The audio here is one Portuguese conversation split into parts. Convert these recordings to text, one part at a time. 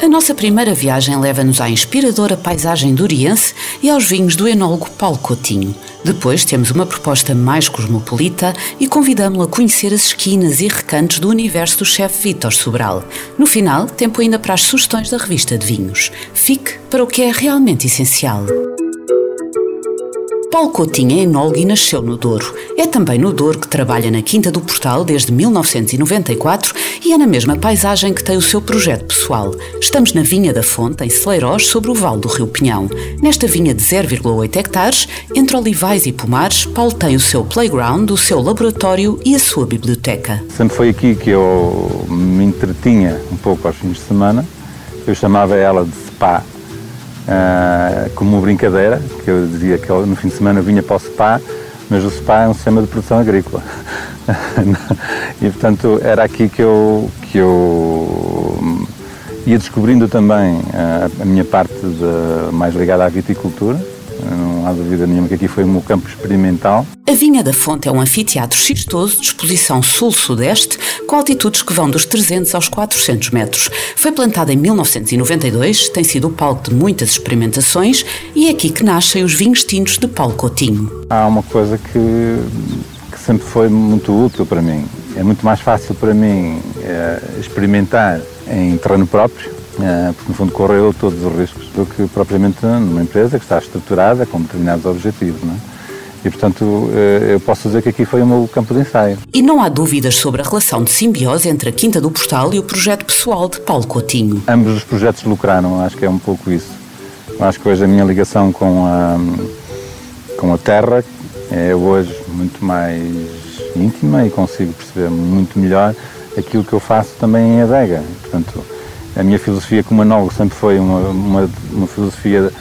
A nossa primeira viagem leva-nos à inspiradora paisagem duriense e aos vinhos do enólogo Paulo Coutinho. Depois temos uma proposta mais cosmopolita e convidamos-lo a conhecer as esquinas e recantos do universo do chefe Vítor Sobral. No final, tempo ainda para as sugestões da revista de vinhos. Fique para o que é realmente essencial. Paulo Coutinho é enólogo e nasceu no Douro. É também no Douro que trabalha na Quinta do Portal desde 1994 e é na mesma paisagem que tem o seu projeto pessoal. Estamos na Vinha da Fonte, em Celeiros, sobre o Vale do Rio Pinhão. Nesta vinha de 0,8 hectares, entre olivais e pomares, Paulo tem o seu playground, o seu laboratório e a sua biblioteca. Sempre foi aqui que eu me entretinha um pouco aos fins de semana. Eu chamava ela de spa uh, como uma brincadeira, que eu dizia que eu, no fim de semana vinha para o SPA, mas o SPA é um sistema de produção agrícola. e portanto era aqui que eu, que eu ia descobrindo também a, a minha parte de, mais ligada à viticultura há dúvida nenhuma que aqui foi meu campo experimental. A Vinha da Fonte é um anfiteatro xistoso de exposição sul-sudeste, com altitudes que vão dos 300 aos 400 metros. Foi plantada em 1992, tem sido o palco de muitas experimentações e é aqui que nascem os vinhos tintos de Paulo Coutinho. Há uma coisa que, que sempre foi muito útil para mim. É muito mais fácil para mim é, experimentar em terreno próprio porque no fundo correu todos os riscos do que propriamente numa empresa que está estruturada com determinados objetivos. Não é? E, portanto, eh, eu posso dizer que aqui foi o meu campo de ensaio. E não há dúvidas sobre a relação de simbiose entre a Quinta do Postal e o projeto pessoal de Paulo Coutinho. Ambos os projetos lucraram, acho que é um pouco isso. Acho que hoje a minha ligação com a, com a terra é hoje muito mais íntima e consigo perceber muito melhor aquilo que eu faço também em adega. Portanto, a minha filosofia como anólogo sempre foi uma, uma, uma filosofia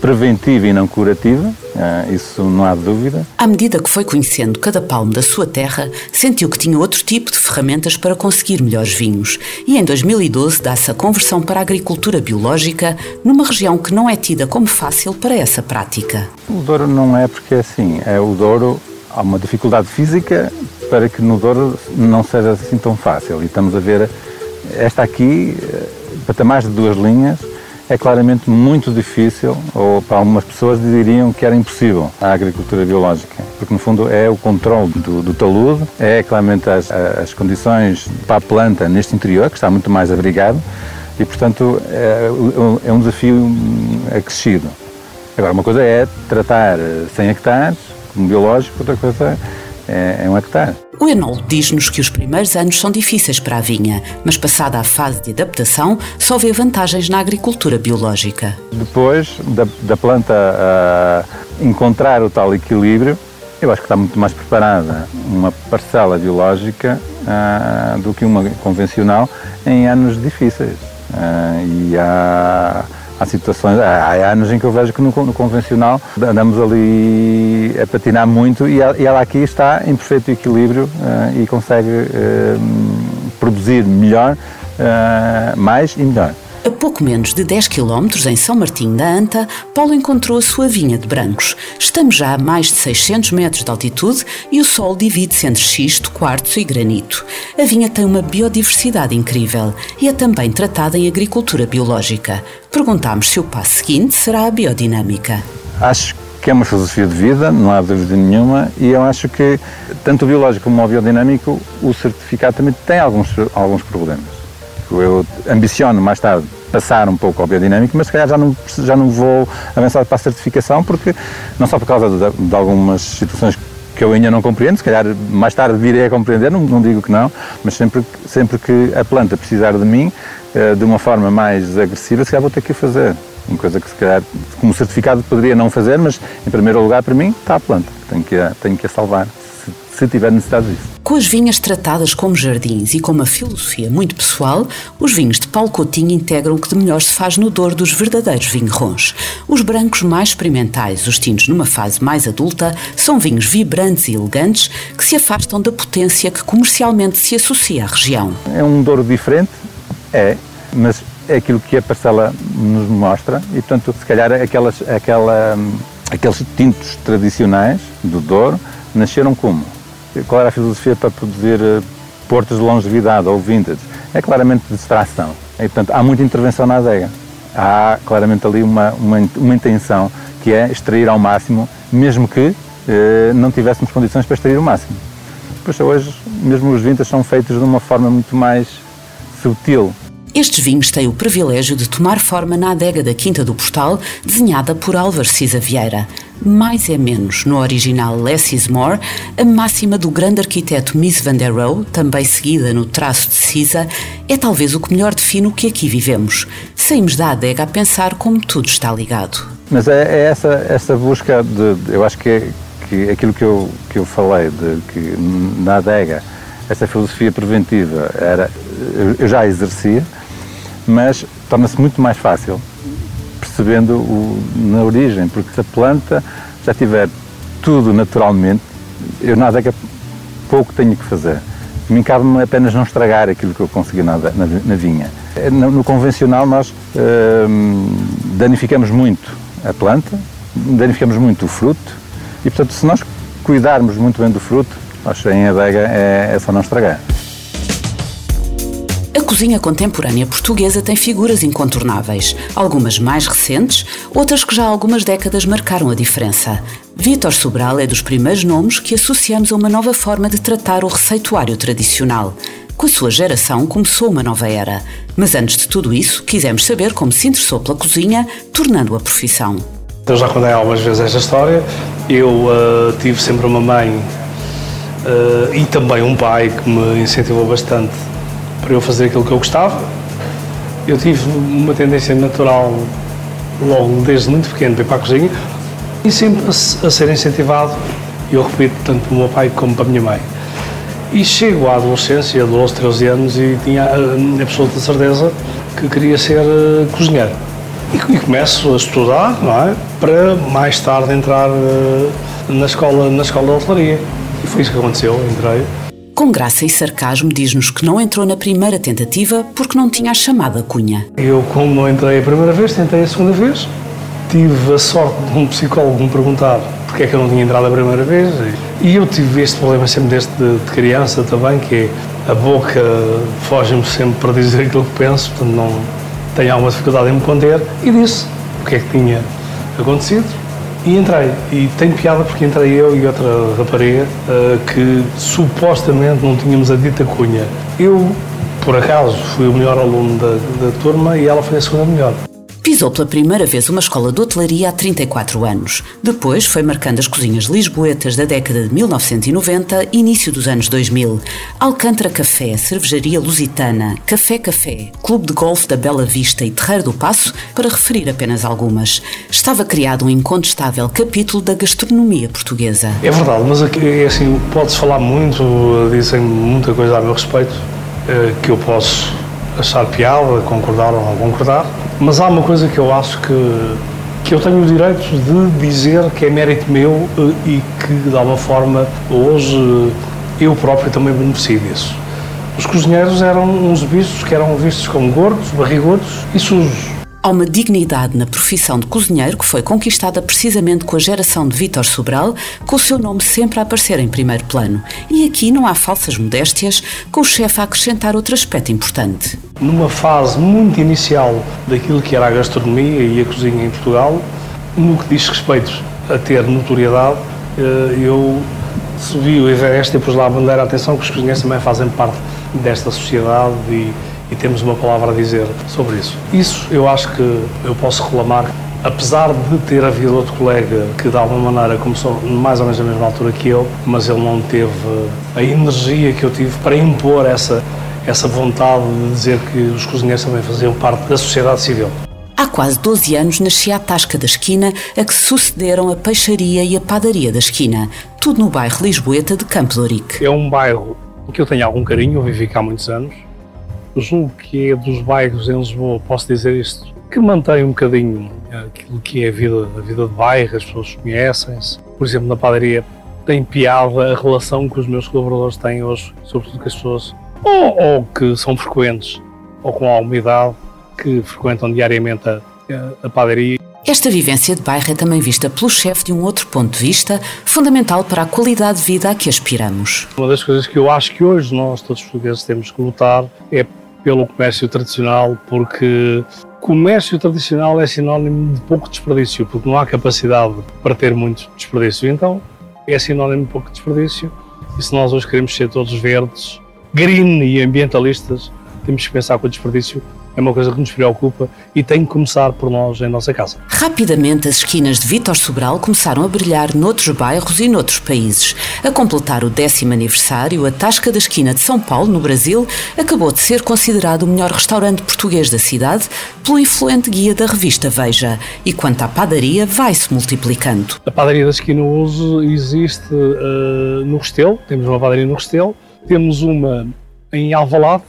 preventiva e não curativa, uh, isso não há dúvida. À medida que foi conhecendo cada palmo da sua terra, sentiu que tinha outro tipo de ferramentas para conseguir melhores vinhos. E em 2012 dá-se a conversão para a agricultura biológica numa região que não é tida como fácil para essa prática. O Douro não é porque é assim, é o Douro há uma dificuldade física para que no Douro não seja assim tão fácil. E estamos a ver esta aqui patamares de duas linhas é claramente muito difícil, ou para algumas pessoas diriam que era impossível a agricultura biológica, porque no fundo é o controle do, do talude, é claramente as, as condições para a planta neste interior, que está muito mais abrigado, e portanto é, é um desafio acrescido. Agora, uma coisa é tratar 100 hectares como biológico, outra coisa é, é um hectare. O enólogo diz-nos que os primeiros anos são difíceis para a vinha, mas passada a fase de adaptação, só vê vantagens na agricultura biológica. Depois da, da planta uh, encontrar o tal equilíbrio, eu acho que está muito mais preparada uma parcela biológica uh, do que uma convencional em anos difíceis. Uh, e há há situações, há, anos em que eu vejo que no, no convencional andamos ali a patinar muito e, ela aqui está em perfeito equilíbrio uh, e consegue uh, produzir melhor, uh, mais e melhor. A pouco menos de 10 km em São Martinho da Anta, Paulo encontrou a sua vinha de brancos. Estamos já a mais de 600 metros de altitude e o sol divide-se entre xisto, quartzo e granito. A vinha tem uma biodiversidade incrível e é também tratada em agricultura biológica. Perguntámos se o passo seguinte será a biodinâmica. Acho que é uma filosofia de vida, não há dúvida nenhuma, e eu acho que tanto o biológico como o biodinâmico, o certificado também tem alguns, alguns problemas eu ambiciono mais tarde passar um pouco ao biodinâmico, mas se calhar já não, já não vou avançar para a certificação, porque não só por causa de, de algumas situações que eu ainda não compreendo, se calhar mais tarde virei a compreender, não, não, digo que não, mas sempre, sempre que a planta precisar de mim, eh, de uma forma mais agressiva, se calhar vou ter que fazer. Uma coisa que se calhar, como certificado, poderia não fazer, mas em primeiro lugar para mim está a planta, tenho que tenho que a salvar. Se, tiver necessidade disso. Com as vinhas tratadas como jardins e com uma filosofia muito pessoal, os vinhos de Paulo Coutinho integram o que de melhor se faz no dor dos verdadeiros vinhos Os brancos mais experimentais, os tintos numa fase mais adulta, são vinhos vibrantes e elegantes que se afastam da potência que comercialmente se associa à região. É um douro diferente, é, mas é aquilo que a parcela nos mostra e, portanto, se calhar aquelas, aquela, aqueles tintos tradicionais do Douro nasceram como? Qual era a filosofia para produzir eh, portos de longevidade ou vintage? É claramente de extração. E, portanto, há muita intervenção na adega. Há claramente ali uma, uma, uma intenção que é extrair ao máximo, mesmo que eh, não tivéssemos condições para extrair o máximo. Pois hoje, mesmo os vintage são feitos de uma forma muito mais sutil. Estes vinhos têm o privilégio de tomar forma na adega da Quinta do Portal, desenhada por Álvaro Cisa Vieira. Mais é menos, no original Less is More, a máxima do grande arquiteto Miss Van der Rohe, também seguida no traço de Cisa, é talvez o que melhor define o que aqui vivemos. Saímos da adega a pensar como tudo está ligado. Mas é, é essa, essa busca de, eu acho que, é, que aquilo que eu, que eu falei, de que na adega essa filosofia preventiva era, eu já exercia, mas torna-se muito mais fácil percebendo o, na origem, porque se a planta já tiver tudo naturalmente, eu na adega pouco tenho que fazer. Mim cabe-me apenas não estragar aquilo que eu consegui na, na, na vinha. No, no, convencional nós hum, danificamos muito a planta, danificamos muito o fruto e, portanto, se nós cuidarmos muito bem do fruto, acho que em adega é, é só não estragar. A cozinha contemporânea portuguesa tem figuras incontornáveis, algumas mais recentes, outras que já há algumas décadas marcaram a diferença. Vítor Sobral é dos primeiros nomes que associamos a uma nova forma de tratar o receituário tradicional. Com a sua geração começou uma nova era. Mas antes de tudo isso, quisemos saber como se interessou pela cozinha, tornando-a profissão. Eu já contei algumas vezes esta história. Eu uh, tive sempre uma mãe uh, e também um pai que me incentivou bastante para eu fazer aquilo que eu gostava. Eu tive uma tendência natural, logo desde muito pequeno, para ir para a cozinha e sempre a, ser incentivado, eu repito, tanto para o meu pai como para a minha mãe. E chego à adolescência, 12, 13 anos, e tinha a absoluta certeza que queria ser uh, cozinheiro. E, e, começo a estudar, não é? Para mais tarde entrar uh, na escola, na escola de hotelaria. E foi isso que aconteceu, entrei. Com graça e sarcasmo, diz-nos que não entrou na primeira tentativa porque não tinha a chamada cunha. Eu, como não entrei a primeira vez, tentei a segunda vez. Tive a sorte de um psicólogo me perguntar porque é que eu não tinha entrado a primeira vez. E eu tive este problema sempre desde de, de criança também, que é a boca foge-me sempre para dizer aquilo que penso, portanto não tenho alguma dificuldade em me conter. E disse o que é que tinha acontecido e entrei. E tem piada porque entrei eu e outra rapariga uh, que supostamente não tínhamos a dita cunha. Eu, por acaso, fui o melhor aluno da, da turma e ela foi a segunda melhor. Pisou pela primeira vez uma escola de hotelaria há 34 anos. Depois foi marcando as cozinhas lisboetas da década de 1990 e início dos anos 2000. Alcântara Café, Cervejaria Lusitana, Café Café, Clube de Golfe da Bela Vista e Terreiro do Passo, para referir apenas algumas. Estava criado um incontestável capítulo da gastronomia portuguesa. É verdade, mas é assim, pode-se falar muito, dizem muita coisa a meu respeito, eh, que eu posso achar piada, concordar ou não concordar, mas há uma coisa que eu acho que, que eu tenho o direito de dizer que é mérito meu eh, e que, de alguma forma, hoje eu próprio também beneficio disso. Os cozinheiros eram uns bichos que eram vistos como gordos, barrigudos e sujos. Há uma dignidade na profissão de cozinheiro que foi conquistada precisamente com a geração de Vítor Sobral, com o seu nome sempre a aparecer em primeiro plano. E aqui não há falsas modéstias, com o chefe a acrescentar outro aspecto importante. Numa fase muito inicial daquilo que era a gastronomia e a cozinha em Portugal, no que diz respeito a ter notoriedade, eh, eu subi o Everest e pus lá a bandeira, atenção que os cozinheiros também fazem parte desta sociedade e e temos uma palavra a dizer sobre isso. Isso eu acho que eu posso reclamar, apesar de ter havido outro colega que de alguma maneira começou mais ou menos na mesma altura que eu, mas ele não teve a energia que eu tive para impor essa, essa vontade de dizer que os cozinheiros também faziam parte da sociedade civil. Há quase 12 anos nascia a Tasca da Esquina, a que se sucederam a Peixaria e a Padaria da Esquina, tudo no bairro Lisboeta de Campo de Ourique. É um bairro que eu tenho algum carinho, eu vivi cá há muitos anos. Julgo que é dos bairros em Lisboa, posso dizer isto, que mantém um bocadinho aquilo que é a vida, a vida de bairro, as pessoas conhecem-se. Por exemplo, na padaria tem piada a relação que os meus colaboradores têm hoje, sobretudo com as pessoas ou, ou que são frequentes ou com alguma idade que frequentam diariamente a, a, a padaria. Esta vivência de bairro é também vista pelo chefe de um outro ponto de vista, fundamental para a qualidade de vida a que aspiramos. Uma das coisas que eu acho que hoje nós, todos os portugueses, temos que lutar é pelo comércio tradicional, porque comércio tradicional é sinónimo de pouco desperdício, porque não há capacidade para ter muito desperdício. Então, é sinónimo de pouco desperdício. E se nós hoje queremos ser todos verdes, green e ambientalistas, temos que pensar que o desperdício é uma coisa que nos preocupa e tem que começar por nós em nossa casa. Rapidamente, as esquinas de Vítor Sobral começaram a brilhar noutros bairros e noutros países. A completar o décimo aniversário, a Tasca da Esquina de São Paulo, no Brasil, acabou de ser considerado o melhor restaurante português da cidade pelo influente guia da revista Veja. E quanto à padaria, vai-se multiplicando. A padaria da Esquina hoje existe uh, no Restelo, temos uma padaria no Restelo, temos uma em Alvalade,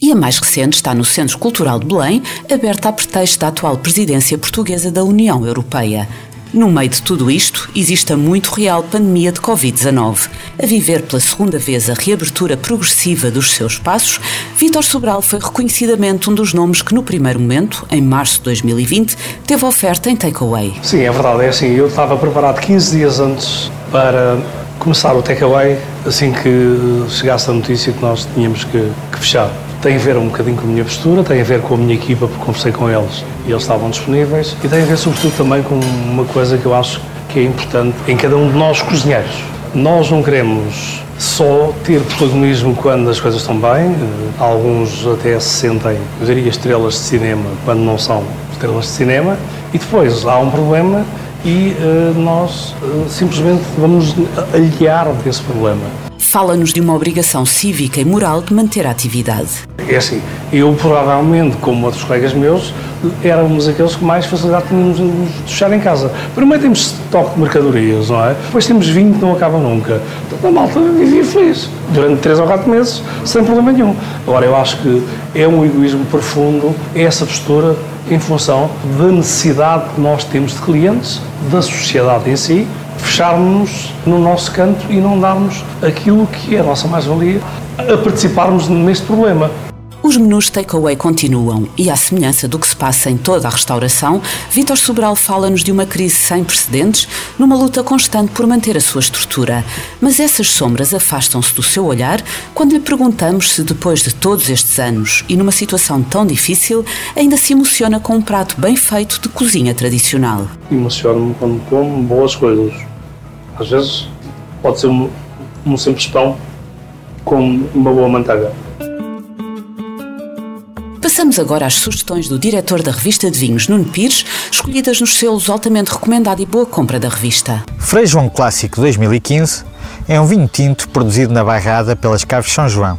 e a mais recente está no Centro Cultural de Belém, aberta a pretexto da atual presidência portuguesa da União Europeia. No meio de tudo isto, existe a muito real pandemia de Covid-19. A viver pela segunda vez a reabertura progressiva dos seus espaços, Vítor Sobral foi reconhecidamente um dos nomes que, no primeiro momento, em março de 2020, teve oferta em takeaway. Sim, é verdade. É assim, eu estava preparado 15 dias antes para começar o takeaway, assim que chegasse a notícia que nós tínhamos que, que fechar tem a ver um bocadinho com a minha postura, tem a ver com a minha equipa, porque conversei com eles e eles estavam disponíveis, e tem a ver sobretudo também com uma coisa que eu acho que é importante em cada um de nós cozinheiros. Nós não queremos só ter protagonismo quando as coisas estão bem, alguns até se sentem, eu diria, estrelas de cinema quando não são estrelas de cinema, e depois há um problema e uh, nós uh, simplesmente vamos aliar desse problema fala-nos de uma obrigação cívica e moral de manter a atividade. É assim, eu provavelmente, como outros colegas meus, éramos aqueles que mais facilidade tínhamos de fechar em casa. Primeiro temos estoque de mercadorias, não é? Depois temos vinho que não acaba nunca. Então a malta vivia feliz durante três ou quatro meses, sem problema nenhum. Agora, eu acho que é um egoísmo profundo essa postura em função da necessidade que nós temos de clientes, da sociedade em si, fecharmos no nosso canto e não darmos aquilo que é a nossa mais-valia a participarmos neste problema. Os menus takeaway continuam e, à semelhança do que se passa em toda a restauração, Vítor Sobral fala-nos de uma crise sem precedentes, numa luta constante por manter a sua estrutura. Mas essas sombras afastam-se do seu olhar quando lhe perguntamos se, depois de todos estes anos e numa situação tão difícil, ainda se emociona com um prato bem feito de cozinha tradicional. Emociono-me quando como boas coisas. Às vezes pode ser um, um simples pão com uma boa manteiga. Passamos agora às sugestões do diretor da revista de vinhos, Nuno Pires, escolhidas nos selos altamente recomendado e boa compra da revista. Frei João Clássico 2015 é um vinho tinto produzido na Bairrada pelas Caves São João.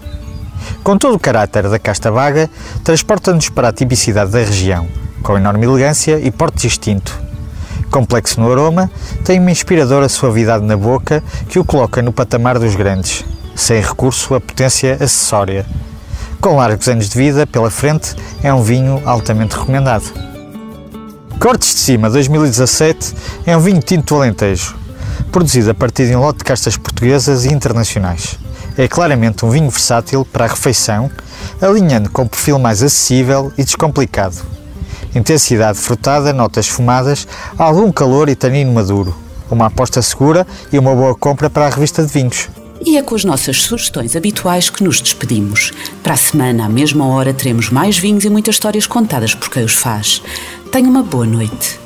Com todo o caráter da casta vaga, transporta-nos para a tipicidade da região, com enorme elegância e porte distinto, Complexo no aroma, tem uma inspiradora suavidade na boca que o coloca no patamar dos grandes, sem recurso à potência acessória. Com largos anos de vida pela frente, é um vinho altamente recomendado. Cortes de Cima 2017 é um vinho tinto Alentejo, produzido a partir de um lote de castas portuguesas e internacionais. É claramente um vinho versátil para a refeição, alinhando com um perfil mais acessível e descomplicado intensidade frutada, notas fumadas, algum calor e tanino maduro. Uma aposta segura e uma boa compra para a revista de vinhos. E é com as nossas sugestões habituais que nos despedimos. Para a semana, à mesma hora, teremos mais vinhos e muitas histórias contadas por quem os faz. Tenha uma boa noite.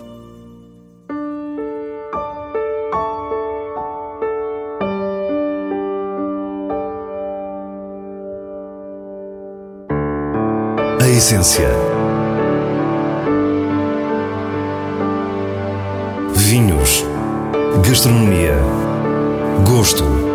A essência vinhos, gastronomia, gosto.